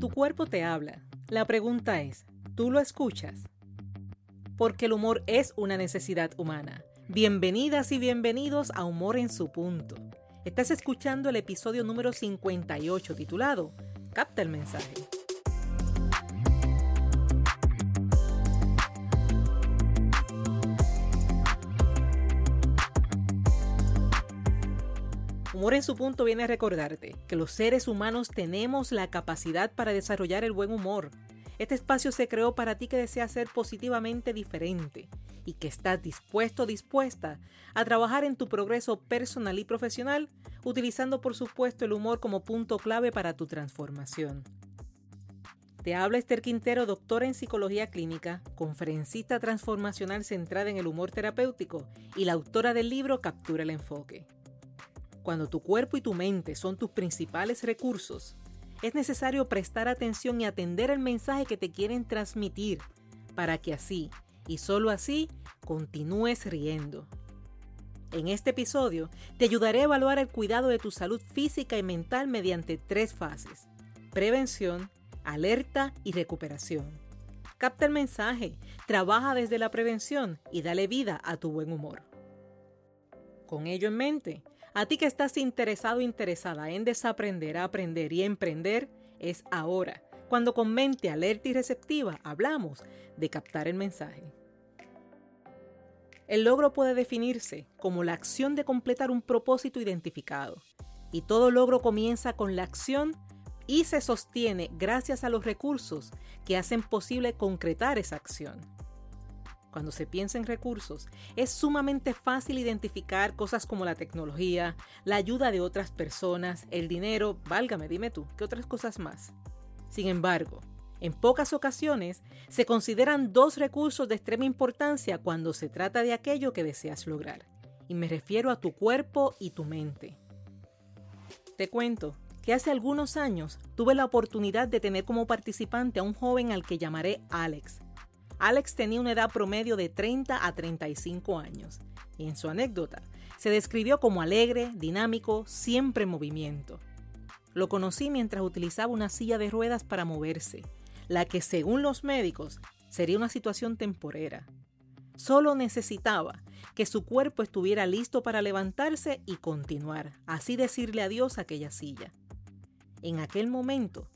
Tu cuerpo te habla. La pregunta es, ¿tú lo escuchas? Porque el humor es una necesidad humana. Bienvenidas y bienvenidos a Humor en su punto. Estás escuchando el episodio número 58 titulado Capta el mensaje. Humor en su punto viene a recordarte que los seres humanos tenemos la capacidad para desarrollar el buen humor. Este espacio se creó para ti que deseas ser positivamente diferente y que estás dispuesto dispuesta a trabajar en tu progreso personal y profesional, utilizando por supuesto el humor como punto clave para tu transformación. Te habla Esther Quintero, doctora en psicología clínica, conferencista transformacional centrada en el humor terapéutico y la autora del libro Captura el enfoque. Cuando tu cuerpo y tu mente son tus principales recursos, es necesario prestar atención y atender el mensaje que te quieren transmitir para que así, y solo así, continúes riendo. En este episodio te ayudaré a evaluar el cuidado de tu salud física y mental mediante tres fases. Prevención, alerta y recuperación. Capta el mensaje, trabaja desde la prevención y dale vida a tu buen humor. Con ello en mente, a ti que estás interesado interesada en desaprender, aprender y emprender, es ahora, cuando con mente alerta y receptiva hablamos de captar el mensaje. El logro puede definirse como la acción de completar un propósito identificado, y todo logro comienza con la acción y se sostiene gracias a los recursos que hacen posible concretar esa acción. Cuando se piensa en recursos, es sumamente fácil identificar cosas como la tecnología, la ayuda de otras personas, el dinero, válgame, dime tú, ¿qué otras cosas más? Sin embargo, en pocas ocasiones se consideran dos recursos de extrema importancia cuando se trata de aquello que deseas lograr, y me refiero a tu cuerpo y tu mente. Te cuento que hace algunos años tuve la oportunidad de tener como participante a un joven al que llamaré Alex, Alex tenía una edad promedio de 30 a 35 años y en su anécdota se describió como alegre, dinámico, siempre en movimiento. Lo conocí mientras utilizaba una silla de ruedas para moverse, la que según los médicos sería una situación temporera. Solo necesitaba que su cuerpo estuviera listo para levantarse y continuar, así decirle adiós a aquella silla. En aquel momento,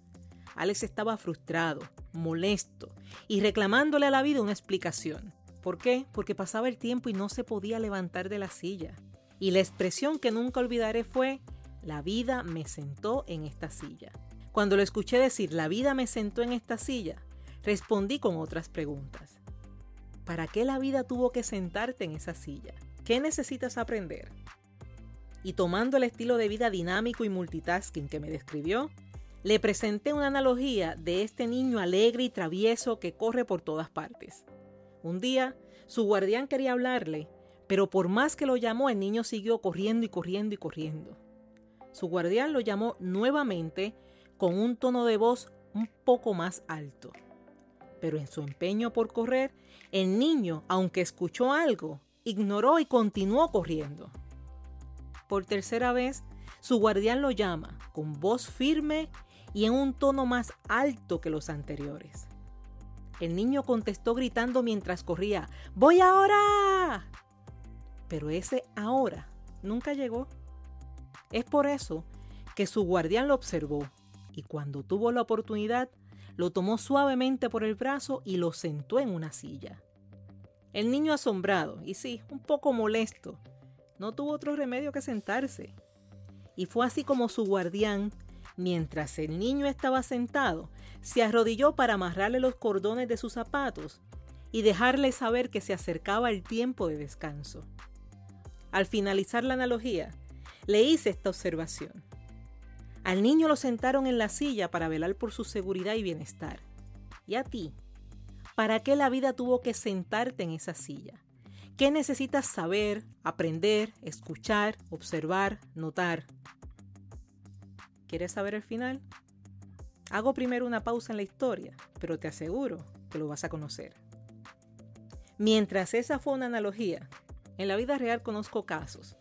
Alex estaba frustrado, molesto y reclamándole a la vida una explicación. ¿Por qué? Porque pasaba el tiempo y no se podía levantar de la silla. Y la expresión que nunca olvidaré fue, la vida me sentó en esta silla. Cuando lo escuché decir, la vida me sentó en esta silla, respondí con otras preguntas. ¿Para qué la vida tuvo que sentarte en esa silla? ¿Qué necesitas aprender? Y tomando el estilo de vida dinámico y multitasking que me describió, le presenté una analogía de este niño alegre y travieso que corre por todas partes. Un día, su guardián quería hablarle, pero por más que lo llamó, el niño siguió corriendo y corriendo y corriendo. Su guardián lo llamó nuevamente con un tono de voz un poco más alto. Pero en su empeño por correr, el niño, aunque escuchó algo, ignoró y continuó corriendo. Por tercera vez, su guardián lo llama con voz firme y en un tono más alto que los anteriores. El niño contestó gritando mientras corría, ¡Voy ahora! Pero ese ahora nunca llegó. Es por eso que su guardián lo observó y cuando tuvo la oportunidad, lo tomó suavemente por el brazo y lo sentó en una silla. El niño asombrado, y sí, un poco molesto, no tuvo otro remedio que sentarse. Y fue así como su guardián Mientras el niño estaba sentado, se arrodilló para amarrarle los cordones de sus zapatos y dejarle saber que se acercaba el tiempo de descanso. Al finalizar la analogía, le hice esta observación. Al niño lo sentaron en la silla para velar por su seguridad y bienestar. ¿Y a ti? ¿Para qué la vida tuvo que sentarte en esa silla? ¿Qué necesitas saber, aprender, escuchar, observar, notar? ¿Quieres saber el final? Hago primero una pausa en la historia, pero te aseguro que lo vas a conocer. Mientras esa fue una analogía, en la vida real conozco casos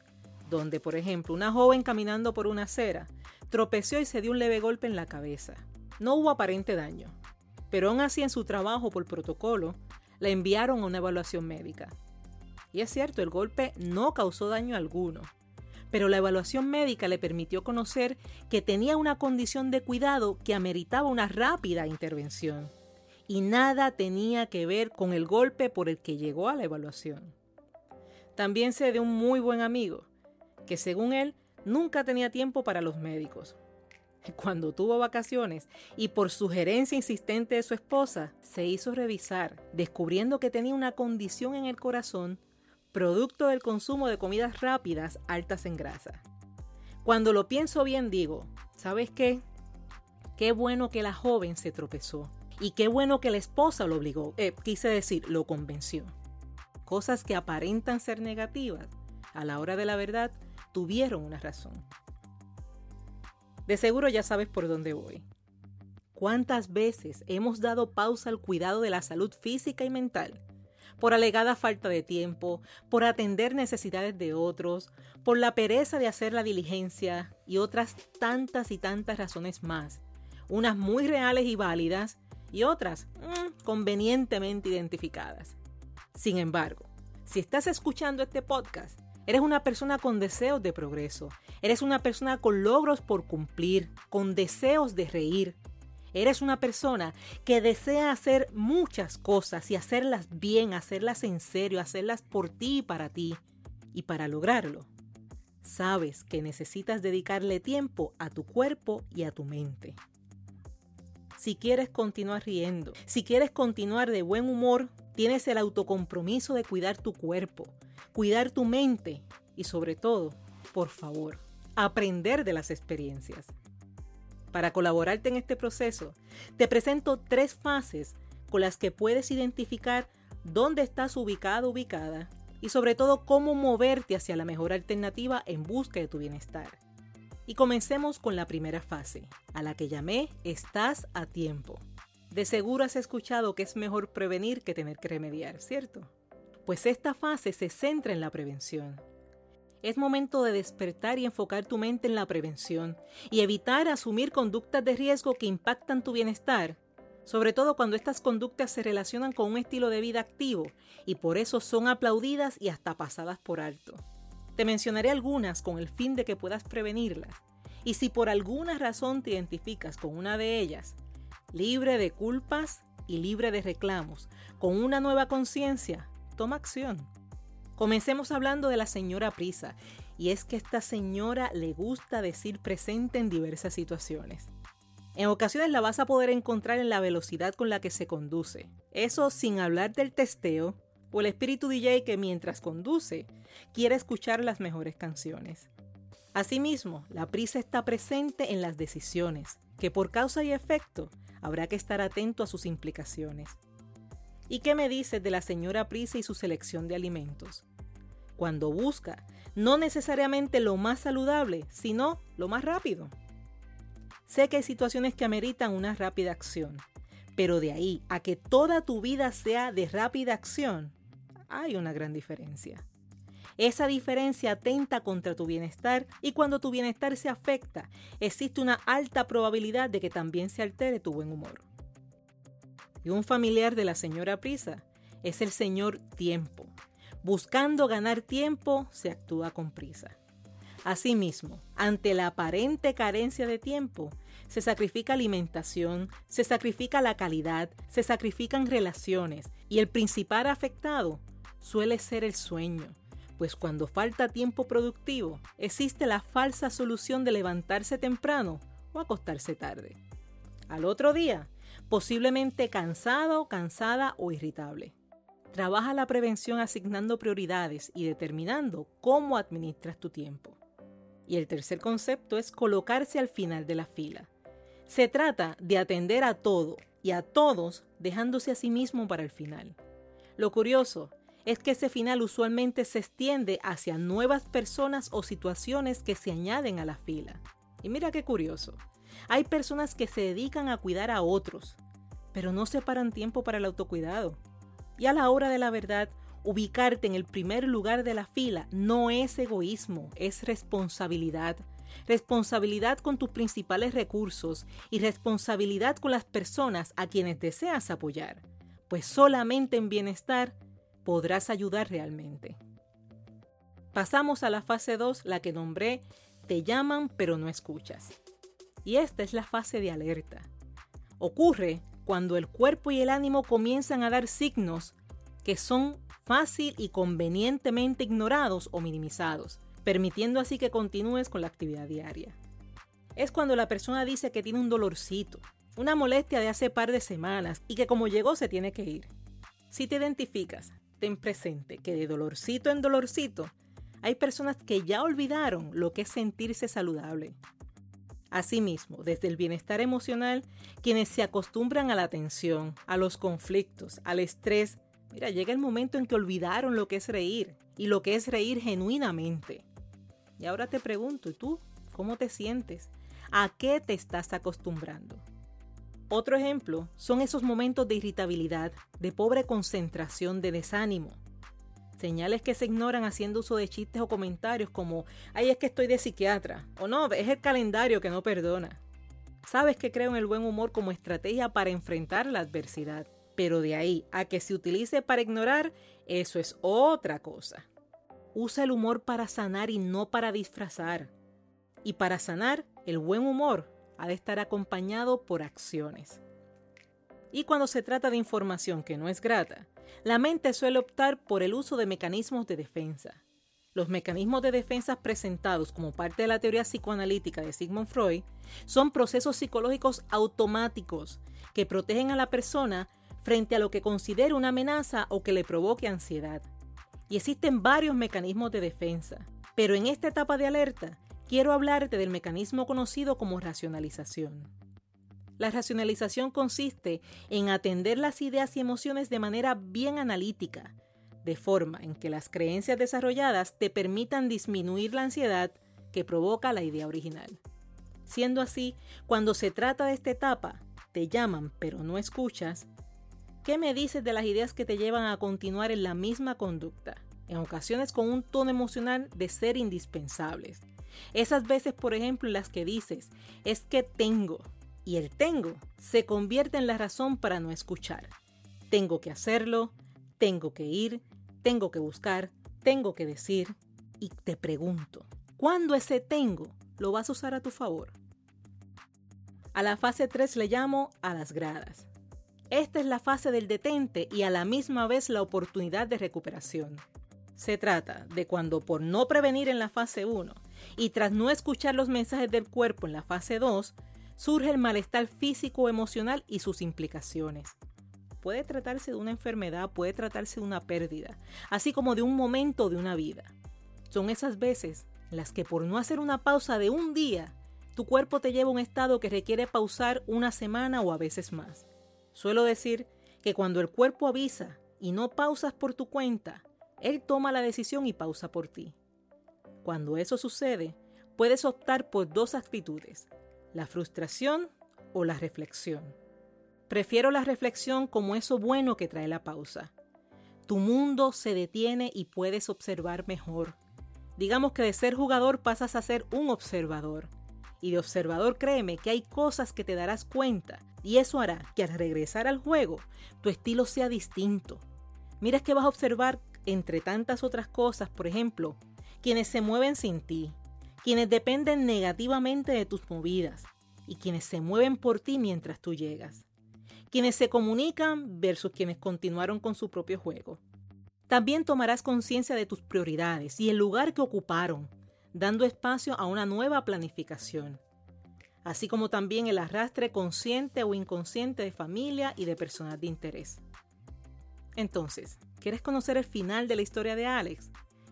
donde, por ejemplo, una joven caminando por una acera tropezó y se dio un leve golpe en la cabeza. No hubo aparente daño, pero aún así en su trabajo por protocolo, la enviaron a una evaluación médica. Y es cierto, el golpe no causó daño alguno, pero la evaluación médica le permitió conocer que tenía una condición de cuidado que ameritaba una rápida intervención y nada tenía que ver con el golpe por el que llegó a la evaluación. También sé de un muy buen amigo, que según él nunca tenía tiempo para los médicos. Cuando tuvo vacaciones y por sugerencia insistente de su esposa, se hizo revisar, descubriendo que tenía una condición en el corazón producto del consumo de comidas rápidas altas en grasa. Cuando lo pienso bien digo, ¿sabes qué? Qué bueno que la joven se tropezó y qué bueno que la esposa lo obligó, eh, quise decir, lo convenció. Cosas que aparentan ser negativas, a la hora de la verdad, tuvieron una razón. De seguro ya sabes por dónde voy. ¿Cuántas veces hemos dado pausa al cuidado de la salud física y mental? Por alegada falta de tiempo, por atender necesidades de otros, por la pereza de hacer la diligencia y otras tantas y tantas razones más, unas muy reales y válidas y otras mm, convenientemente identificadas. Sin embargo, si estás escuchando este podcast, eres una persona con deseos de progreso, eres una persona con logros por cumplir, con deseos de reír. Eres una persona que desea hacer muchas cosas y hacerlas bien, hacerlas en serio, hacerlas por ti y para ti. Y para lograrlo, sabes que necesitas dedicarle tiempo a tu cuerpo y a tu mente si quieres continuar riendo, si quieres continuar de buen humor, tienes el autocompromiso de cuidar tu cuerpo, cuidar tu mente y sobre todo, por favor, aprender de las experiencias. Para colaborarte en este proceso, te presento tres fases con las que puedes identificar dónde estás ubicado, ubicada y sobre todo cómo moverte hacia la mejor alternativa en busca de tu bienestar. Y comencemos con la primera fase, a la que llamé Estás a tiempo. De seguro has escuchado que es mejor prevenir que tener que remediar, ¿cierto? Pues esta fase se centra en la prevención. Es momento de despertar y enfocar tu mente en la prevención y evitar asumir conductas de riesgo que impactan tu bienestar, sobre todo cuando estas conductas se relacionan con un estilo de vida activo y por eso son aplaudidas y hasta pasadas por alto. Te mencionaré algunas con el fin de que puedas prevenirlas. Y si por alguna razón te identificas con una de ellas, libre de culpas y libre de reclamos, con una nueva conciencia, toma acción. Comencemos hablando de la señora Prisa, y es que esta señora le gusta decir presente en diversas situaciones. En ocasiones la vas a poder encontrar en la velocidad con la que se conduce, eso sin hablar del testeo o el espíritu DJ que mientras conduce quiere escuchar las mejores canciones. Asimismo, la prisa está presente en las decisiones, que por causa y efecto habrá que estar atento a sus implicaciones. ¿Y qué me dices de la señora prisa y su selección de alimentos? Cuando busca no necesariamente lo más saludable, sino lo más rápido. Sé que hay situaciones que ameritan una rápida acción, pero de ahí a que toda tu vida sea de rápida acción, hay una gran diferencia. Esa diferencia atenta contra tu bienestar y cuando tu bienestar se afecta, existe una alta probabilidad de que también se altere tu buen humor. Y un familiar de la señora Prisa es el señor Tiempo. Buscando ganar tiempo, se actúa con prisa. Asimismo, ante la aparente carencia de tiempo, se sacrifica alimentación, se sacrifica la calidad, se sacrifican relaciones y el principal afectado suele ser el sueño, pues cuando falta tiempo productivo, existe la falsa solución de levantarse temprano o acostarse tarde. Al otro día, posiblemente cansado, cansada o irritable. Trabaja la prevención asignando prioridades y determinando cómo administras tu tiempo. Y el tercer concepto es colocarse al final de la fila. Se trata de atender a todo y a todos dejándose a sí mismo para el final. Lo curioso es que ese final usualmente se extiende hacia nuevas personas o situaciones que se añaden a la fila. Y mira qué curioso. Hay personas que se dedican a cuidar a otros, pero no separan tiempo para el autocuidado. Y a la hora de la verdad, ubicarte en el primer lugar de la fila no es egoísmo, es responsabilidad. responsabilidad con tus principales recursos y responsabilidad con las personas a quienes deseas apoyar, pues solamente en bienestar podrás ayudar realmente. Pasamos a la fase 2, la que nombré Te llaman pero no escuchas. Y esta es la fase de alerta. Ocurre cuando el cuerpo y el ánimo comienzan a dar signos que son fácil y convenientemente ignorados o minimizados, permitiendo así que continúes con la actividad diaria. Es cuando la persona dice que tiene un dolorcito, una molestia de hace par de semanas y que como llegó se tiene que ir. Si te identificas, ten presente que de dolorcito en dolorcito hay personas que ya olvidaron lo que es sentirse saludable. Asimismo, desde el bienestar emocional, quienes se acostumbran a la tensión, a los conflictos, al estrés, mira, llega el momento en que olvidaron lo que es reír y lo que es reír genuinamente. Y ahora te pregunto, ¿y tú cómo te sientes? ¿A qué te estás acostumbrando? Otro ejemplo son esos momentos de irritabilidad, de pobre concentración, de desánimo. Señales que se ignoran haciendo uso de chistes o comentarios como, ay, es que estoy de psiquiatra, o no, es el calendario que no perdona. Sabes que creo en el buen humor como estrategia para enfrentar la adversidad, pero de ahí a que se utilice para ignorar, eso es otra cosa. Usa el humor para sanar y no para disfrazar. Y para sanar, el buen humor ha de estar acompañado por acciones. Y cuando se trata de información que no es grata, la mente suele optar por el uso de mecanismos de defensa. Los mecanismos de defensa presentados como parte de la teoría psicoanalítica de Sigmund Freud son procesos psicológicos automáticos que protegen a la persona frente a lo que considere una amenaza o que le provoque ansiedad. Y existen varios mecanismos de defensa, pero en esta etapa de alerta quiero hablarte del mecanismo conocido como racionalización. La racionalización consiste en atender las ideas y emociones de manera bien analítica, de forma en que las creencias desarrolladas te permitan disminuir la ansiedad que provoca la idea original. Siendo así, cuando se trata de esta etapa, te llaman pero no escuchas, ¿qué me dices de las ideas que te llevan a continuar en la misma conducta? En ocasiones con un tono emocional de ser indispensables. Esas veces, por ejemplo, en las que dices, es que tengo, y el tengo se convierte en la razón para no escuchar. Tengo que hacerlo, tengo que ir, tengo que buscar, tengo que decir. Y te pregunto, ¿cuándo ese tengo lo vas a usar a tu favor? A la fase 3 le llamo a las gradas. Esta es la fase del detente y a la misma vez la oportunidad de recuperación. Se trata de cuando por no prevenir en la fase 1 y tras no escuchar los mensajes del cuerpo en la fase 2, surge el malestar físico emocional y sus implicaciones. Puede tratarse de una enfermedad, puede tratarse de una pérdida, así como de un momento de una vida. Son esas veces las que por no hacer una pausa de un día, tu cuerpo te lleva a un estado que requiere pausar una semana o a veces más. Suelo decir que cuando el cuerpo avisa y no pausas por tu cuenta, él toma la decisión y pausa por ti. Cuando eso sucede, puedes optar por dos actitudes, la frustración o la reflexión. Prefiero la reflexión como eso bueno que trae la pausa. Tu mundo se detiene y puedes observar mejor. Digamos que de ser jugador pasas a ser un observador. Y de observador créeme que hay cosas que te darás cuenta y eso hará que al regresar al juego tu estilo sea distinto. Mira que vas a observar entre tantas otras cosas, por ejemplo, quienes se mueven sin ti, quienes dependen negativamente de tus movidas y quienes se mueven por ti mientras tú llegas, quienes se comunican versus quienes continuaron con su propio juego. También tomarás conciencia de tus prioridades y el lugar que ocuparon, dando espacio a una nueva planificación, así como también el arrastre consciente o inconsciente de familia y de personas de interés. Entonces, ¿quieres conocer el final de la historia de Alex?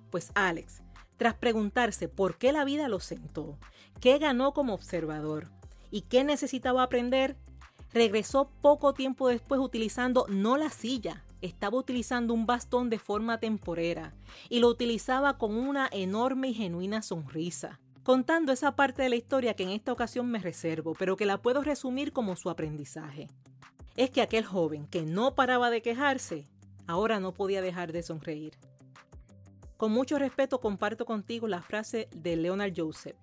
Pues Alex tras preguntarse por qué la vida lo sentó, qué ganó como observador y qué necesitaba aprender, regresó poco tiempo después utilizando no la silla, estaba utilizando un bastón de forma temporera y lo utilizaba con una enorme y genuina sonrisa, contando esa parte de la historia que en esta ocasión me reservo, pero que la puedo resumir como su aprendizaje. Es que aquel joven que no paraba de quejarse, ahora no podía dejar de sonreír. Con mucho respeto comparto contigo la frase de Leonard Joseph.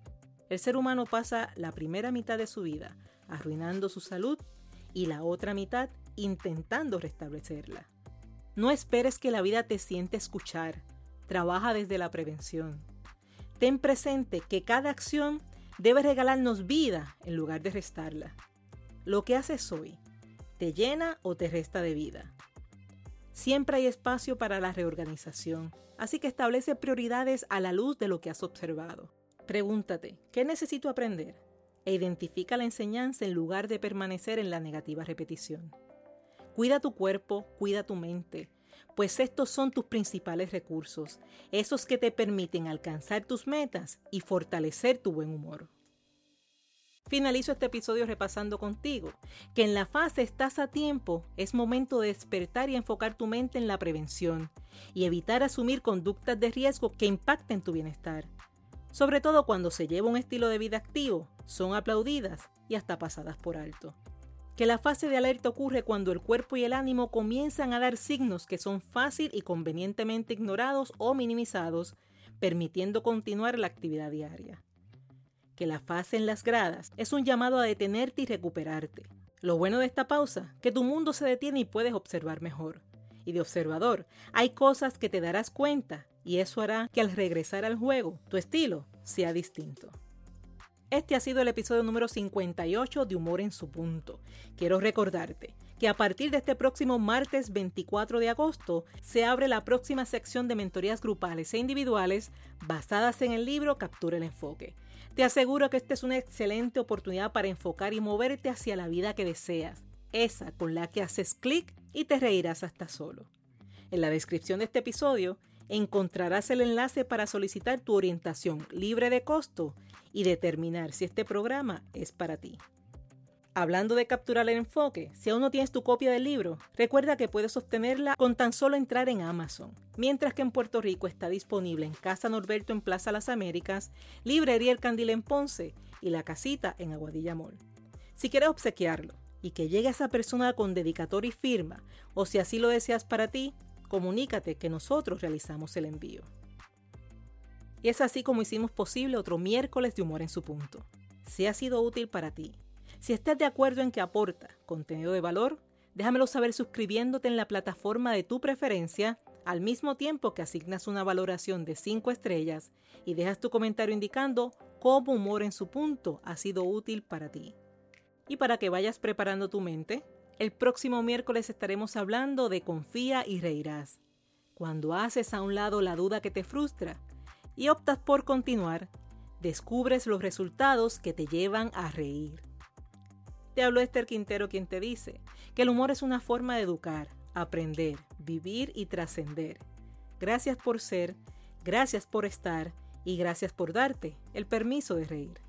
El ser humano pasa la primera mitad de su vida arruinando su salud y la otra mitad intentando restablecerla. No esperes que la vida te siente escuchar. Trabaja desde la prevención. Ten presente que cada acción debe regalarnos vida en lugar de restarla. Lo que haces hoy, ¿te llena o te resta de vida? Siempre hay espacio para la reorganización, así que establece prioridades a la luz de lo que has observado. Pregúntate, ¿qué necesito aprender? E identifica la enseñanza en lugar de permanecer en la negativa repetición. Cuida tu cuerpo, cuida tu mente, pues estos son tus principales recursos, esos que te permiten alcanzar tus metas y fortalecer tu buen humor. Finalizo este episodio repasando contigo que en la fase estás a tiempo, es momento de despertar y enfocar tu mente en la prevención y evitar asumir conductas de riesgo que impacten tu bienestar. Sobre todo cuando se lleva un estilo de vida activo, son aplaudidas y hasta pasadas por alto. Que la fase de alerta ocurre cuando el cuerpo y el ánimo comienzan a dar signos que son fácil y convenientemente ignorados o minimizados, permitiendo continuar la actividad diaria que la fase en las gradas es un llamado a detenerte y recuperarte. Lo bueno de esta pausa, que tu mundo se detiene y puedes observar mejor. Y de observador, hay cosas que te darás cuenta y eso hará que al regresar al juego, tu estilo sea distinto. Este ha sido el episodio número 58 de Humor en su punto. Quiero recordarte que a partir de este próximo martes 24 de agosto se abre la próxima sección de mentorías grupales e individuales basadas en el libro Captura el Enfoque. Te aseguro que esta es una excelente oportunidad para enfocar y moverte hacia la vida que deseas, esa con la que haces clic y te reirás hasta solo. En la descripción de este episodio encontrarás el enlace para solicitar tu orientación libre de costo y determinar si este programa es para ti. Hablando de capturar el enfoque, si aún no tienes tu copia del libro, recuerda que puedes obtenerla con tan solo entrar en Amazon, mientras que en Puerto Rico está disponible en Casa Norberto en Plaza Las Américas, Librería El Candil en Ponce y La Casita en Aguadilla Mall. Si quieres obsequiarlo y que llegue a esa persona con dedicatoria y firma, o si así lo deseas para ti, comunícate que nosotros realizamos el envío. Y es así como hicimos posible otro miércoles de humor en su punto. Si ha sido útil para ti si estás de acuerdo en que aporta contenido de valor, déjamelo saber suscribiéndote en la plataforma de tu preferencia al mismo tiempo que asignas una valoración de 5 estrellas y dejas tu comentario indicando cómo humor en su punto ha sido útil para ti. Y para que vayas preparando tu mente, el próximo miércoles estaremos hablando de confía y reirás. Cuando haces a un lado la duda que te frustra y optas por continuar, descubres los resultados que te llevan a reír. Te habló Esther Quintero quien te dice que el humor es una forma de educar, aprender, vivir y trascender. Gracias por ser, gracias por estar y gracias por darte el permiso de reír.